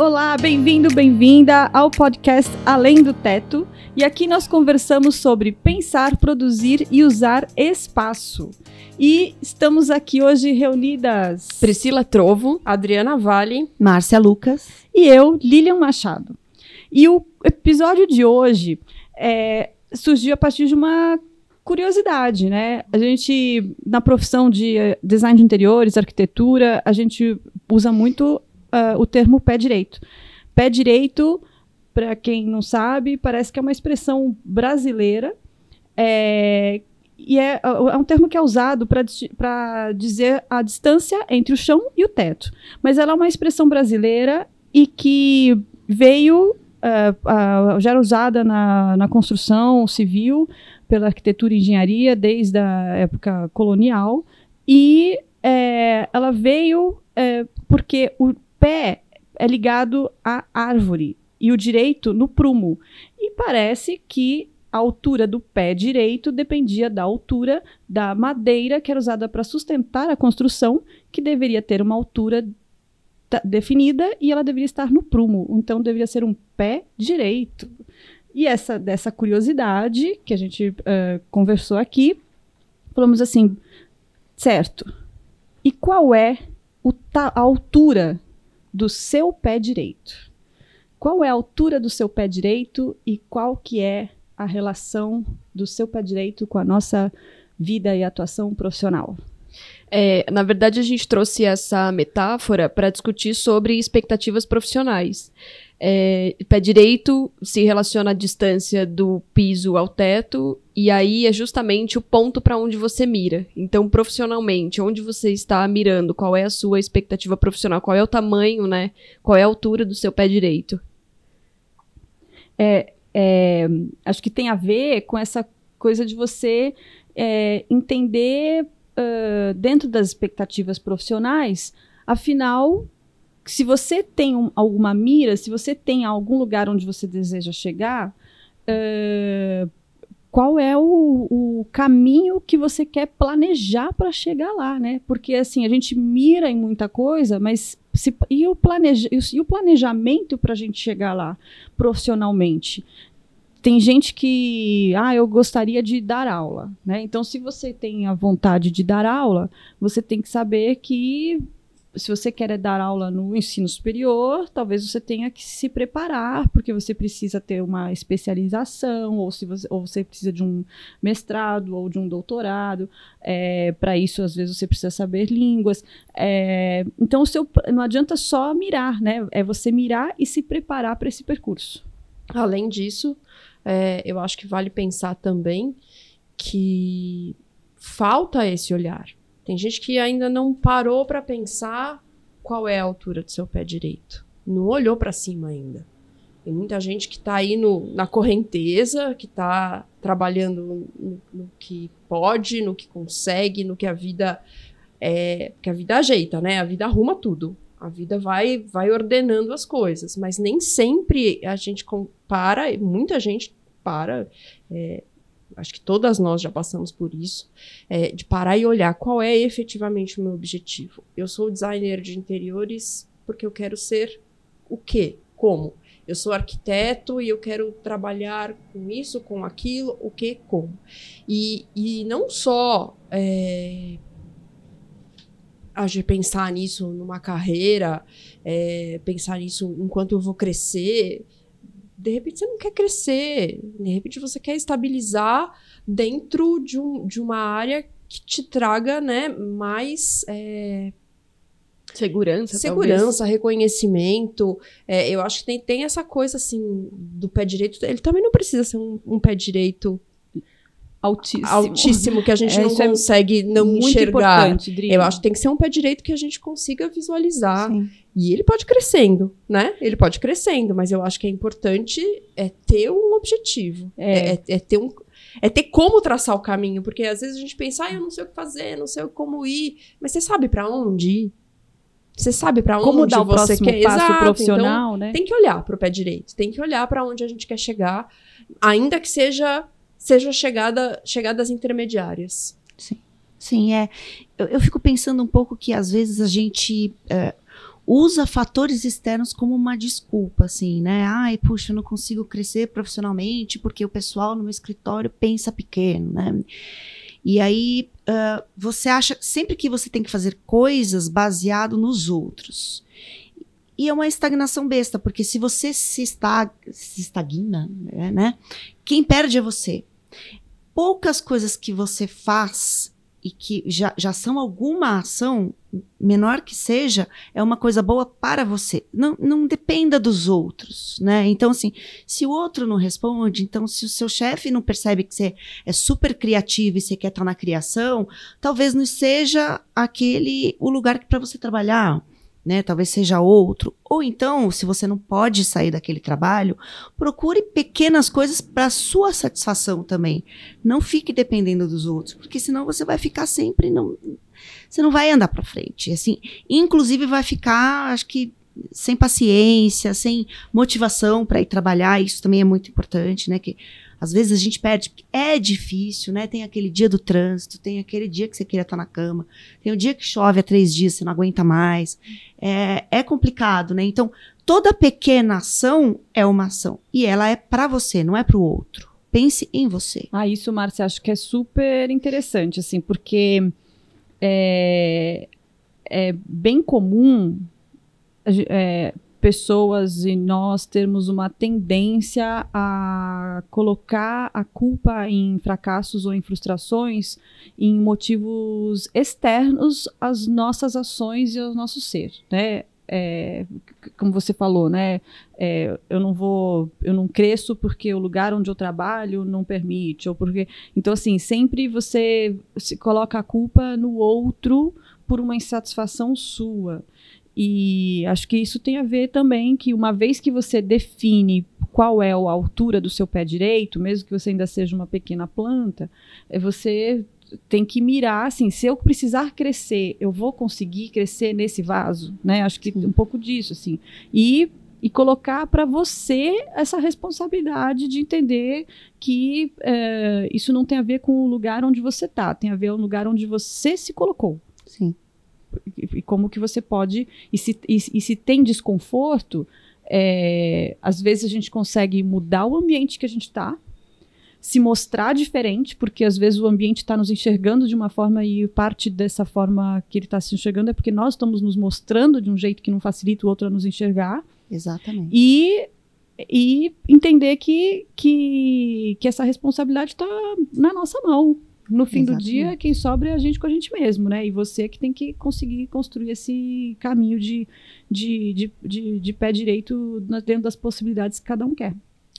Olá, bem-vindo, bem-vinda ao podcast Além do Teto. E aqui nós conversamos sobre pensar, produzir e usar espaço. E estamos aqui hoje reunidas Priscila Trovo, Adriana Vale, Márcia Lucas e eu, Lilian Machado. E o episódio de hoje é, surgiu a partir de uma curiosidade, né? A gente, na profissão de eh, design de interiores, arquitetura, a gente usa muito uh, o termo pé direito. Pé direito, para quem não sabe, parece que é uma expressão brasileira. É, e é, é, um termo que é usado para dizer a distância entre o chão e o teto. Mas ela é uma expressão brasileira e que veio, uh, uh, já era usada na, na construção civil, pela arquitetura e engenharia desde a época colonial e é, ela veio é, porque o pé é ligado à árvore e o direito no prumo. E parece que a altura do pé direito dependia da altura da madeira que era usada para sustentar a construção, que deveria ter uma altura definida e ela deveria estar no prumo. Então deveria ser um pé direito. E essa dessa curiosidade que a gente uh, conversou aqui, falamos assim, certo. E qual é a altura do seu pé direito? Qual é a altura do seu pé direito e qual que é a relação do seu pé direito com a nossa vida e atuação profissional? É, na verdade, a gente trouxe essa metáfora para discutir sobre expectativas profissionais. É, pé direito se relaciona à distância do piso ao teto, e aí é justamente o ponto para onde você mira. Então, profissionalmente, onde você está mirando, qual é a sua expectativa profissional, qual é o tamanho, né? Qual é a altura do seu pé direito? É, é, acho que tem a ver com essa coisa de você é, entender uh, dentro das expectativas profissionais, afinal, se você tem um, alguma mira, se você tem algum lugar onde você deseja chegar, uh, qual é o, o, caminho que você quer planejar para chegar lá, né? Porque assim a gente mira em muita coisa, mas se, e, o planeja, e o planejamento para a gente chegar lá profissionalmente? tem gente que, ah, eu gostaria de dar aula, né? Então, se você tem a vontade de dar aula, você tem que saber que se você quer dar aula no ensino superior, talvez você tenha que se preparar, porque você precisa ter uma especialização, ou, se você, ou você precisa de um mestrado ou de um doutorado. É, Para isso, às vezes, você precisa saber línguas. É, então, o seu, não adianta só mirar, né? É você mirar e se preparar para esse percurso. Além disso, é, eu acho que vale pensar também que falta esse olhar tem gente que ainda não parou para pensar qual é a altura do seu pé direito. Não olhou para cima ainda. Tem muita gente que está aí no, na correnteza, que está trabalhando no, no, que pode, no que consegue, no que a vida é, que a vida ajeita, né? A vida arruma tudo. A vida vai vai ordenando as coisas, mas nem sempre a gente compara, muita gente para é, acho que todas nós já passamos por isso, é, de parar e olhar qual é efetivamente o meu objetivo. Eu sou designer de interiores porque eu quero ser o quê? Como? Eu sou arquiteto e eu quero trabalhar com isso, com aquilo, o que, como. E, e não só é, a gente pensar nisso numa carreira, é, pensar nisso enquanto eu vou crescer, de repente você não quer crescer, de repente você quer estabilizar dentro de, um, de uma área que te traga né, mais. É, segurança, segurança, talvez. reconhecimento. É, eu acho que tem, tem essa coisa assim do pé direito. Ele também não precisa ser um, um pé direito altíssimo. altíssimo que a gente é, não é consegue é não enxergar. Eu acho que tem que ser um pé direito que a gente consiga visualizar. Sim. E ele pode crescendo, né? Ele pode crescendo, mas eu acho que é importante é ter um objetivo. É, é, é ter um é ter como traçar o caminho, porque às vezes a gente pensa, ah, eu não sei o que fazer, não sei como ir, mas você sabe para onde ir? Você sabe para onde como dar o você quer passo Exato, profissional, então, né? Tem que olhar para o pé direito, tem que olhar para onde a gente quer chegar, ainda que seja seja chegada chegadas intermediárias. Sim. Sim, é. Eu, eu, fico pensando um pouco que às vezes a gente. É, usa fatores externos como uma desculpa, assim, né? Ai, puxa, eu não consigo crescer profissionalmente porque o pessoal no meu escritório pensa pequeno, né? E aí uh, você acha sempre que você tem que fazer coisas baseado nos outros. E é uma estagnação besta, porque se você se, estag se estagna, né? Quem perde é você. Poucas coisas que você faz e que já, já são alguma ação, menor que seja, é uma coisa boa para você. Não, não dependa dos outros, né? Então, assim, se o outro não responde, então se o seu chefe não percebe que você é super criativo e você quer estar na criação, talvez não seja aquele o lugar para você trabalhar né? Talvez seja outro. Ou então, se você não pode sair daquele trabalho, procure pequenas coisas para sua satisfação também. Não fique dependendo dos outros, porque senão você vai ficar sempre não você não vai andar para frente. Assim, inclusive vai ficar, acho que sem paciência, sem motivação para ir trabalhar, isso também é muito importante, né? Que às vezes a gente perde, porque é difícil, né? Tem aquele dia do trânsito, tem aquele dia que você queria estar na cama, tem o dia que chove há três dias, você não aguenta mais. É, é complicado, né? Então, toda pequena ação é uma ação. E ela é para você, não é para o outro. Pense em você. Ah, isso, Márcia, acho que é super interessante, assim, porque é, é bem comum é, pessoas e nós termos uma tendência a colocar a culpa em fracassos ou em frustrações em motivos externos às nossas ações e ao nosso ser, né? É, como você falou, né? É, eu não vou, eu não cresço porque o lugar onde eu trabalho não permite, ou porque. Então, assim, sempre você se coloca a culpa no outro por uma insatisfação sua. E acho que isso tem a ver também que uma vez que você define qual é a altura do seu pé direito, mesmo que você ainda seja uma pequena planta, é você tem que mirar assim, se eu precisar crescer, eu vou conseguir crescer nesse vaso, né? Acho que um pouco disso assim. E e colocar para você essa responsabilidade de entender que é, isso não tem a ver com o lugar onde você está, tem a ver com o lugar onde você se colocou. Sim e como que você pode e se, e, e se tem desconforto é, às vezes a gente consegue mudar o ambiente que a gente está se mostrar diferente, porque às vezes o ambiente está nos enxergando de uma forma e parte dessa forma que ele está se enxergando é porque nós estamos nos mostrando de um jeito que não facilita o outro a nos enxergar. Exatamente. E, e entender que, que, que essa responsabilidade está na nossa mão no fim Exatamente. do dia, quem sobra é a gente com a gente mesmo, né? E você que tem que conseguir construir esse caminho de, de, de, de, de pé direito dentro das possibilidades que cada um quer.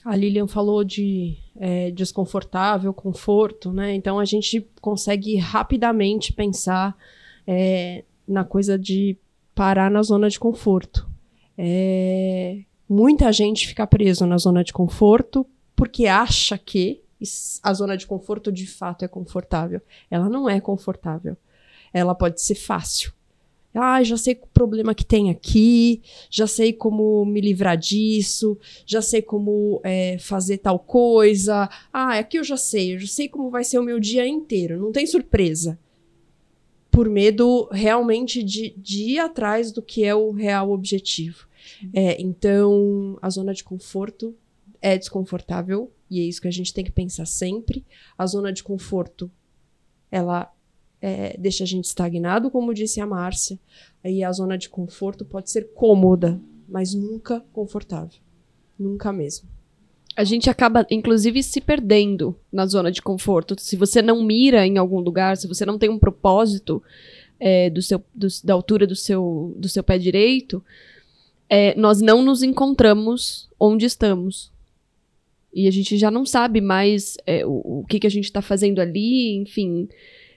A Lilian falou de é, desconfortável, conforto, né? Então a gente consegue rapidamente pensar é, na coisa de parar na zona de conforto. É, muita gente fica preso na zona de conforto porque acha que a zona de conforto de fato é confortável. Ela não é confortável. Ela pode ser fácil. Ah, já sei o problema que tem aqui, já sei como me livrar disso, já sei como é, fazer tal coisa. Ah, aqui eu já sei, eu já sei como vai ser o meu dia inteiro, não tem surpresa. Por medo realmente de, de ir atrás do que é o real objetivo. É, então, a zona de conforto é desconfortável, e é isso que a gente tem que pensar sempre. A zona de conforto, ela é, deixa a gente estagnado, como disse a Márcia. Aí a zona de conforto pode ser cômoda, mas nunca confortável. Nunca mesmo. A gente acaba, inclusive, se perdendo na zona de conforto. Se você não mira em algum lugar, se você não tem um propósito é, do seu, do, da altura do seu, do seu pé direito, é, nós não nos encontramos onde estamos. E a gente já não sabe mais é, o, o que, que a gente está fazendo ali, enfim.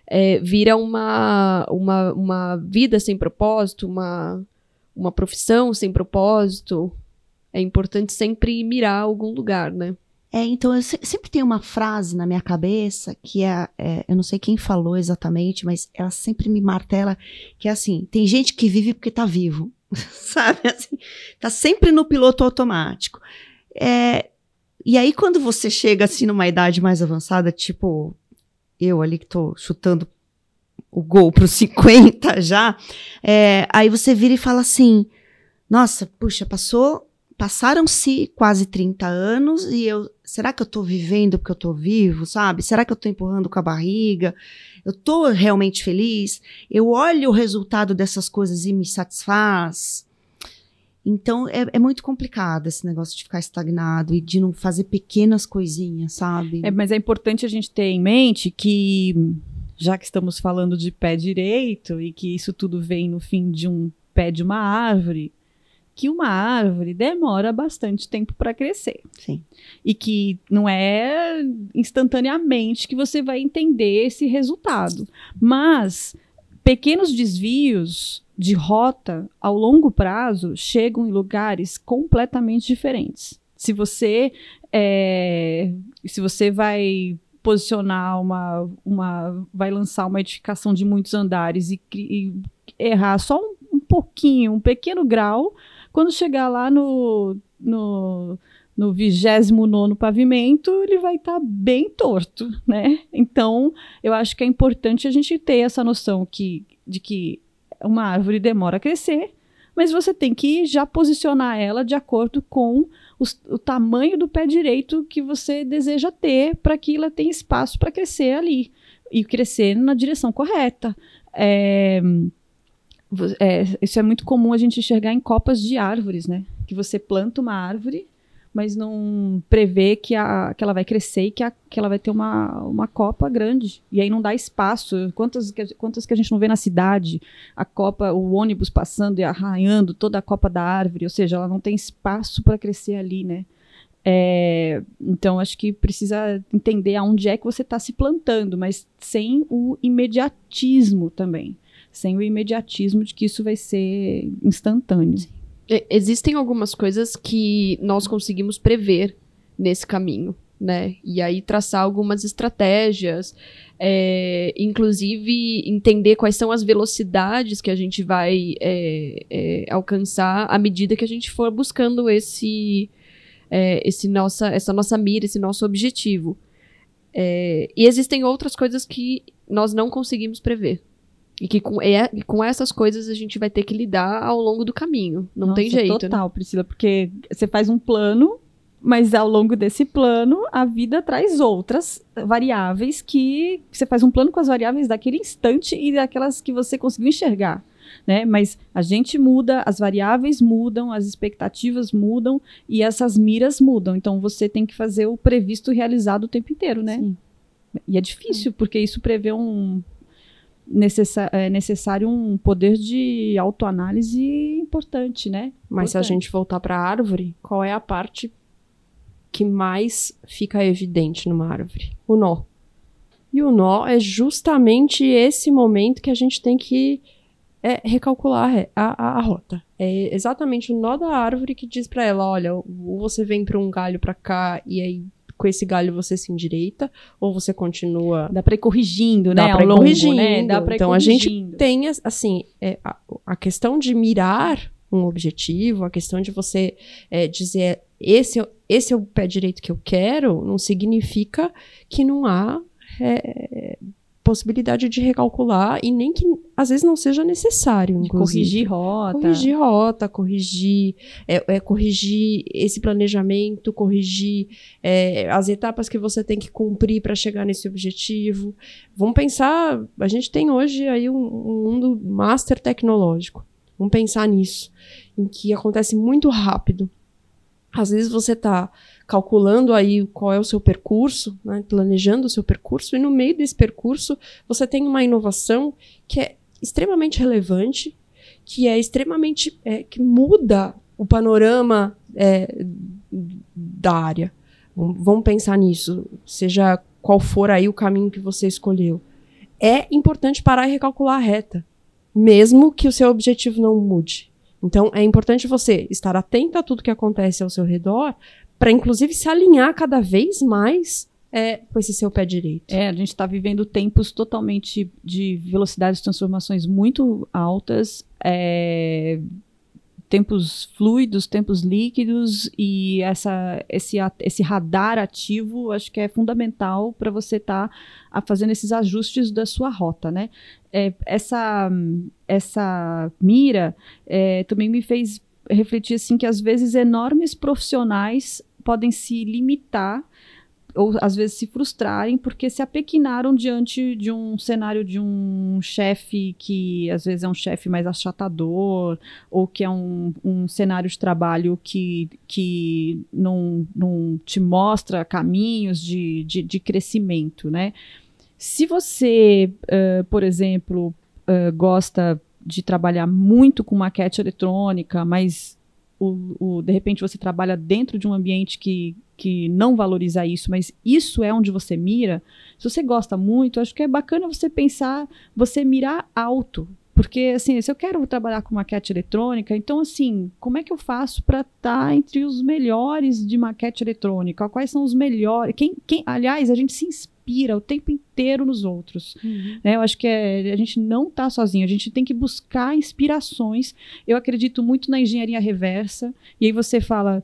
É, vira uma, uma, uma vida sem propósito, uma, uma profissão sem propósito. É importante sempre mirar algum lugar, né? É, então eu se, sempre tem uma frase na minha cabeça que é, é, eu não sei quem falou exatamente, mas ela sempre me martela que é assim: tem gente que vive porque tá vivo, sabe? Assim, tá sempre no piloto automático. É, e aí, quando você chega assim numa idade mais avançada, tipo eu ali que tô chutando o gol para os 50 já, é, aí você vira e fala assim: nossa, puxa, passou, passaram-se quase 30 anos e eu, será que eu tô vivendo porque eu tô vivo, sabe? Será que eu tô empurrando com a barriga? Eu tô realmente feliz? Eu olho o resultado dessas coisas e me satisfaz? Então é, é muito complicado esse negócio de ficar estagnado e de não fazer pequenas coisinhas, sabe? É, mas é importante a gente ter em mente que, já que estamos falando de pé direito e que isso tudo vem no fim de um pé de uma árvore, que uma árvore demora bastante tempo para crescer. Sim. E que não é instantaneamente que você vai entender esse resultado. Mas pequenos desvios de rota ao longo prazo chegam em lugares completamente diferentes. Se você é, se você vai posicionar uma, uma vai lançar uma edificação de muitos andares e, e errar só um, um, pouquinho, um pequeno grau, quando chegar lá no, no no 29 pavimento, ele vai estar tá bem torto, né? Então, eu acho que é importante a gente ter essa noção que, de que uma árvore demora a crescer, mas você tem que já posicionar ela de acordo com os, o tamanho do pé direito que você deseja ter para que ela tenha espaço para crescer ali e crescer na direção correta. É, é, isso é muito comum a gente enxergar em copas de árvores, né? Que você planta uma árvore mas não prevê que, a, que ela vai crescer e que, a, que ela vai ter uma, uma copa grande. E aí não dá espaço. Quantas, quantas que a gente não vê na cidade? A copa, o ônibus passando e arranhando toda a copa da árvore, ou seja, ela não tem espaço para crescer ali, né? É, então, acho que precisa entender aonde é que você está se plantando, mas sem o imediatismo também. Sem o imediatismo de que isso vai ser instantâneo. Existem algumas coisas que nós conseguimos prever nesse caminho, né? E aí traçar algumas estratégias, é, inclusive entender quais são as velocidades que a gente vai é, é, alcançar à medida que a gente for buscando esse, é, esse nossa, essa nossa mira, esse nosso objetivo. É, e existem outras coisas que nós não conseguimos prever. E que com, é, com essas coisas a gente vai ter que lidar ao longo do caminho. Não Nossa, tem jeito. Né? Total, né? Priscila, porque você faz um plano, mas ao longo desse plano, a vida traz outras variáveis que você faz um plano com as variáveis daquele instante e daquelas que você conseguiu enxergar. Né? Mas a gente muda, as variáveis mudam, as expectativas mudam e essas miras mudam. Então você tem que fazer o previsto realizado o tempo inteiro, né? Sim. E é difícil, porque isso prevê um é necessário um poder de autoanálise importante, né? Mas importante. se a gente voltar para a árvore, qual é a parte que mais fica evidente numa árvore? O nó. E o nó é justamente esse momento que a gente tem que é, recalcular a, a, a, rota. É exatamente o nó da árvore que diz para ela, olha, ou você vem para um galho para cá e aí com esse galho você se endireita ou você continua. Dá para ir corrigindo, né? Dá para ir corrigindo, né? Dá pra ir então corrigindo. a gente tem assim é, a, a, questão de mirar um objetivo, a questão de você é, dizer esse, esse é o pé direito que eu quero, não significa que não há é, possibilidade de recalcular e nem que às vezes não seja necessário. Corrigir rota. Corrigir rota, corrigir, é, é corrigir esse planejamento, corrigir é, as etapas que você tem que cumprir para chegar nesse objetivo. Vamos pensar, a gente tem hoje aí um, um mundo master tecnológico. Vamos pensar nisso, em que acontece muito rápido. Às vezes você está calculando aí qual é o seu percurso, né, planejando o seu percurso, e no meio desse percurso você tem uma inovação que é extremamente relevante, que é extremamente. É, que muda o panorama é, da área. Vamos pensar nisso, seja qual for aí o caminho que você escolheu. É importante parar e recalcular a reta, mesmo que o seu objetivo não mude. Então, é importante você estar atento a tudo que acontece ao seu redor, para inclusive se alinhar cada vez mais é, com esse seu pé direito. É, a gente está vivendo tempos totalmente de velocidades de transformações muito altas, é, tempos fluidos, tempos líquidos e essa, esse, esse radar ativo acho que é fundamental para você estar tá, fazendo esses ajustes da sua rota, né? É, essa, essa mira é, também me fez refletir assim que às vezes enormes profissionais podem se limitar ou às vezes se frustrarem porque se apequinaram diante de um cenário de um chefe que às vezes é um chefe mais achatador ou que é um, um cenário de trabalho que, que não, não te mostra caminhos de, de, de crescimento, né? Se você, uh, por exemplo, uh, gosta de trabalhar muito com maquete eletrônica, mas o, o, de repente você trabalha dentro de um ambiente que, que não valoriza isso, mas isso é onde você mira. Se você gosta muito, acho que é bacana você pensar, você mirar alto. Porque, assim, se eu quero trabalhar com maquete eletrônica, então, assim, como é que eu faço para estar tá entre os melhores de maquete eletrônica? Quais são os melhores? Quem, quem, aliás, a gente se inspira o tempo inteiro nos outros. Uhum. Né? Eu acho que é, a gente não está sozinho, a gente tem que buscar inspirações. Eu acredito muito na engenharia reversa, e aí você fala,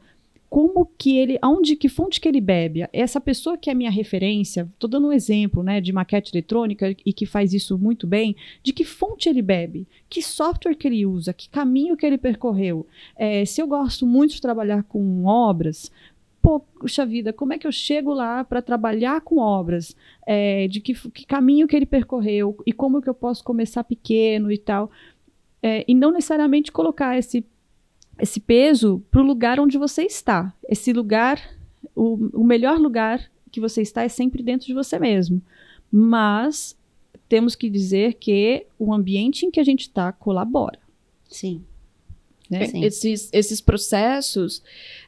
como que ele, aonde, que fonte que ele bebe. Essa pessoa que é minha referência, estou dando um exemplo, né, de maquete eletrônica e que faz isso muito bem, de que fonte ele bebe, que software que ele usa, que caminho que ele percorreu. É, se eu gosto muito de trabalhar com obras, poxa vida, como é que eu chego lá para trabalhar com obras? É, de que, que, caminho que ele percorreu e como que eu posso começar pequeno e tal. É, e não necessariamente colocar esse esse peso para o lugar onde você está. Esse lugar, o, o melhor lugar que você está é sempre dentro de você mesmo. Mas temos que dizer que o ambiente em que a gente está colabora. Sim. Né? Sim. Esses, esses processos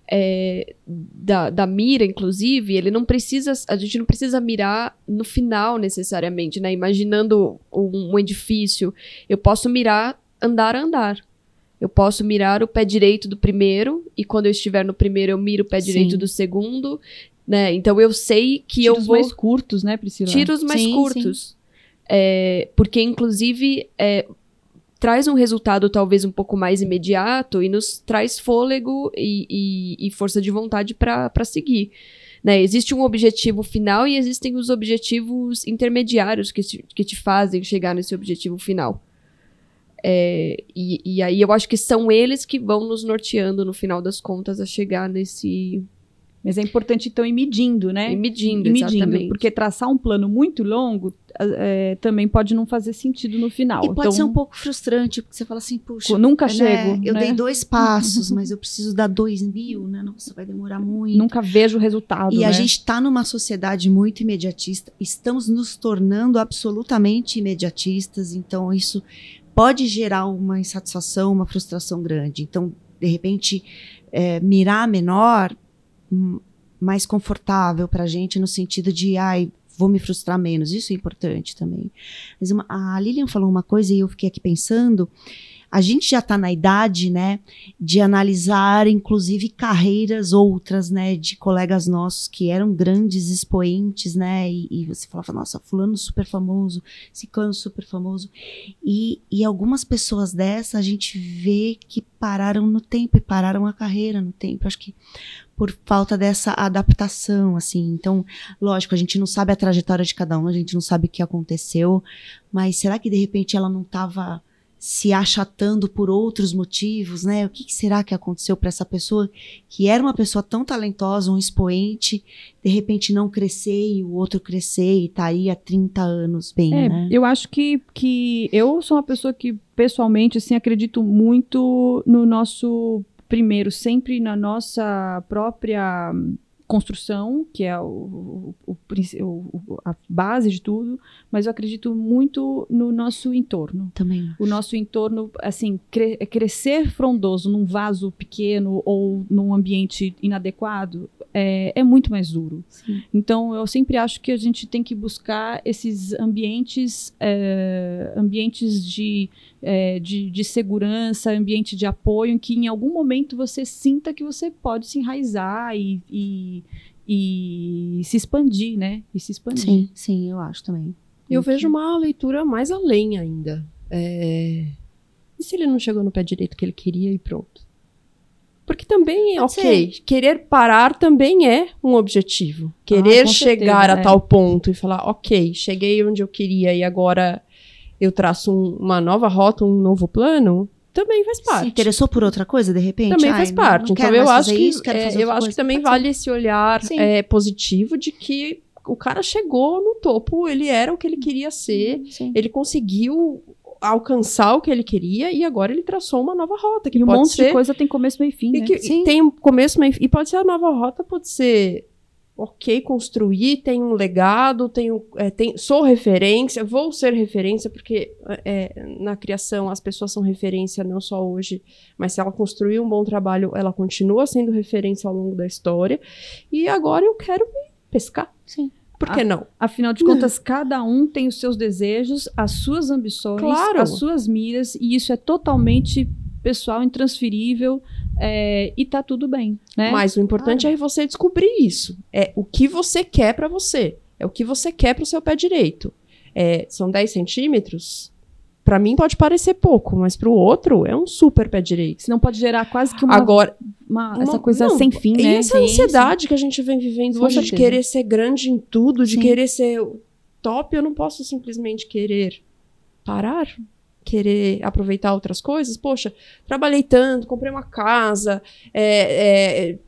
é, da, da mira, inclusive, ele não precisa. A gente não precisa mirar no final necessariamente, né? Imaginando um, um edifício, eu posso mirar andar a andar. Eu posso mirar o pé direito do primeiro, e quando eu estiver no primeiro, eu miro o pé direito do segundo, né? Então eu sei que Tiros eu vou. mais curtos, né, Priscila? Tiros mais sim, curtos. Sim. É, porque, inclusive, é, traz um resultado talvez um pouco mais imediato e nos traz fôlego e, e, e força de vontade para seguir. Né? Existe um objetivo final e existem os objetivos intermediários que te, que te fazem chegar nesse objetivo final. É, e, e, aí eu acho que são eles que vão nos norteando no final das contas a chegar nesse. Mas é importante então ir medindo, né? Ir medindo, ir medindo exatamente. Porque traçar um plano muito longo é, também pode não fazer sentido no final. E pode então, ser um pouco frustrante, porque você fala assim, puxa, nunca né, chego. Eu né? dei dois passos, mas eu preciso dar dois mil, né? Nossa, vai demorar muito. Nunca vejo o resultado. E né? a gente está numa sociedade muito imediatista, estamos nos tornando absolutamente imediatistas, então isso pode gerar uma insatisfação, uma frustração grande. Então, de repente, é, mirar menor, mais confortável para a gente no sentido de, ai, vou me frustrar menos. Isso é importante também. Mas uma, a Lilian falou uma coisa e eu fiquei aqui pensando a gente já está na idade, né, de analisar, inclusive, carreiras outras, né, de colegas nossos que eram grandes expoentes, né, e, e você falava, nossa, fulano super famoso, ciclano super famoso, e, e algumas pessoas dessa a gente vê que pararam no tempo e pararam a carreira no tempo. Acho que por falta dessa adaptação, assim. Então, lógico, a gente não sabe a trajetória de cada um, a gente não sabe o que aconteceu, mas será que de repente ela não estava se achatando por outros motivos, né? O que, que será que aconteceu para essa pessoa que era uma pessoa tão talentosa, um expoente, de repente não crescer e o outro crescer e tá aí há 30 anos bem, é, né? Eu acho que, que eu sou uma pessoa que pessoalmente assim acredito muito no nosso primeiro, sempre na nossa própria construção, que é o, o, o, a base de tudo, mas eu acredito muito no nosso entorno. Também. O nosso entorno, assim, cre crescer frondoso num vaso pequeno ou num ambiente inadequado é, é muito mais duro. Sim. Então, eu sempre acho que a gente tem que buscar esses ambientes, é, ambientes de, é, de, de segurança, ambiente de apoio, em que em algum momento você sinta que você pode se enraizar e, e, e se expandir, né? E se expandir. Sim, sim, eu acho também. Eu vejo uma leitura mais além ainda. É... E se ele não chegou no pé direito que ele queria e pronto? Porque também, Pode ok, ser. querer parar também é um objetivo. Querer ah, chegar certeza, a é. tal ponto e falar, ok, cheguei onde eu queria e agora eu traço um, uma nova rota, um novo plano, também faz parte. Se interessou por outra coisa, de repente? Também Ai, faz parte. não então eu mais acho fazer que isso, é, eu acho que coisa. também Pode ser. vale esse olhar é, positivo de que o cara chegou no topo, ele era o que ele queria ser, Sim. ele conseguiu alcançar o que ele queria e agora ele traçou uma nova rota que E um pode monte ser de coisa tem começo, meio e fim, e né? que Sim. tem um começo, meio e pode ser a nova rota, pode ser ok construir, tem um legado, tenho, é, tem, sou referência, vou ser referência, porque é, na criação as pessoas são referência não só hoje, mas se ela construir um bom trabalho, ela continua sendo referência ao longo da história. E agora eu quero me pescar. Sim. Por que não? Afinal de contas, cada um tem os seus desejos, as suas ambições, Claro. as suas miras, e isso é totalmente pessoal, intransferível, é, e tá tudo bem, né? Mas o importante é você descobrir isso. É o que você quer pra você. É o que você quer pro seu pé direito. É, são 10 centímetros? Pra mim pode parecer pouco, mas pro outro é um super pé direito. Senão pode gerar quase que uma, Agora, uma- uma- essa coisa não, sem fim, e né? essa Sim, ansiedade que a gente vem vivendo Com hoje de certeza. querer ser grande em tudo, de Sim. querer ser o top, eu não posso simplesmente querer parar, querer aproveitar outras coisas. Poxa, trabalhei tanto, comprei uma casa, é, é,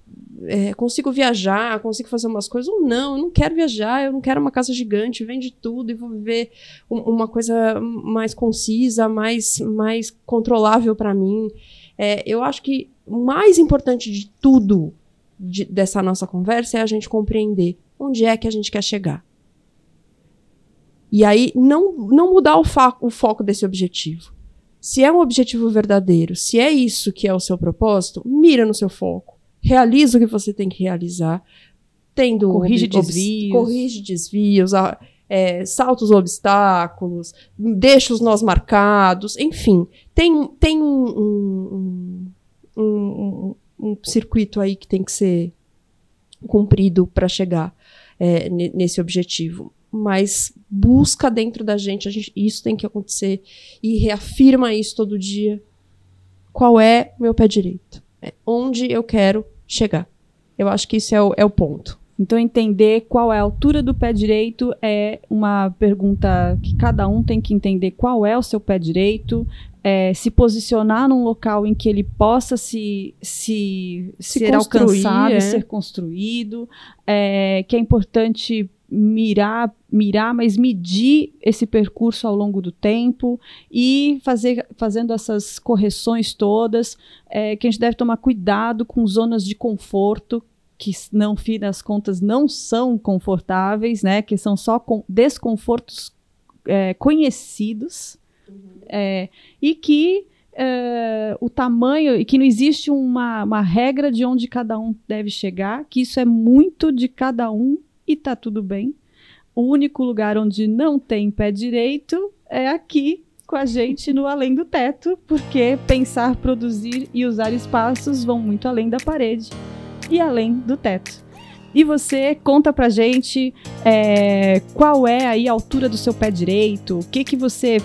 é, consigo viajar, consigo fazer umas coisas. Ou não, eu não quero viajar, eu não quero uma casa gigante, vende tudo e vou viver um- uma coisa mais concisa, mais, mais controlável para mim. É, eu acho que o mais importante de tudo de- dessa nossa conversa é a gente compreender onde é que a gente quer chegar. E aí, não, não mudar o, o foco desse objetivo. Se é um objetivo verdadeiro, se é isso que é o seu propósito, mira no seu foco. Realiza o que você tem que realizar. Tendo Corrige desvios. Corrige desvios, é, salta os obstáculos, deixa os nós marcados, enfim. Tem, tem um, um, um, um- circuito aí que tem que ser cumprido para chegar é, ne- nesse objetivo. Mas busca dentro da gente, a gente, isso tem que acontecer e reafirma isso todo dia. Qual é o meu pé direito? É onde eu quero chegar? Eu acho que isso é o, é o ponto. Então, entender qual é a altura do pé direito é uma pergunta que cada um tem que entender qual é o seu pé direito, é, se posicionar num local em que ele possa se, se, Se ser alcançado, é. ser construído, é, que é importante mirar, mirar, mas medir esse percurso ao longo do tempo e fazer, fazendo essas correções todas, é, que a gente deve tomar cuidado com zonas de conforto que não, fim das contas, não são confortáveis, né? Que são só com desconfortos é, conhecidos é, e que é, o tamanho e que não existe uma, uma regra de onde cada um deve chegar, que isso é muito de cada um e tá tudo bem. O único lugar onde não tem pé direito é aqui com a gente no Além do Teto, porque pensar, produzir e usar espaços vão muito além da parede e além do teto. E você conta pra gente é, qual é aí a altura do seu pé direito, o que que você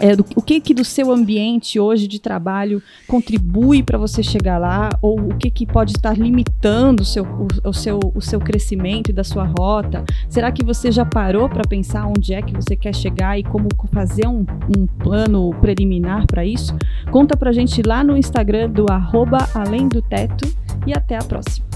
é, do, o que que do seu ambiente hoje de trabalho contribui para você chegar lá ou o que que pode estar limitando o seu, o, o, seu, o seu crescimento e da sua rota? Será que você já parou para pensar onde é que você quer chegar e como fazer um, um plano preliminar para isso? Conta para gente lá no Instagram do arroba além do teto e até a próxima.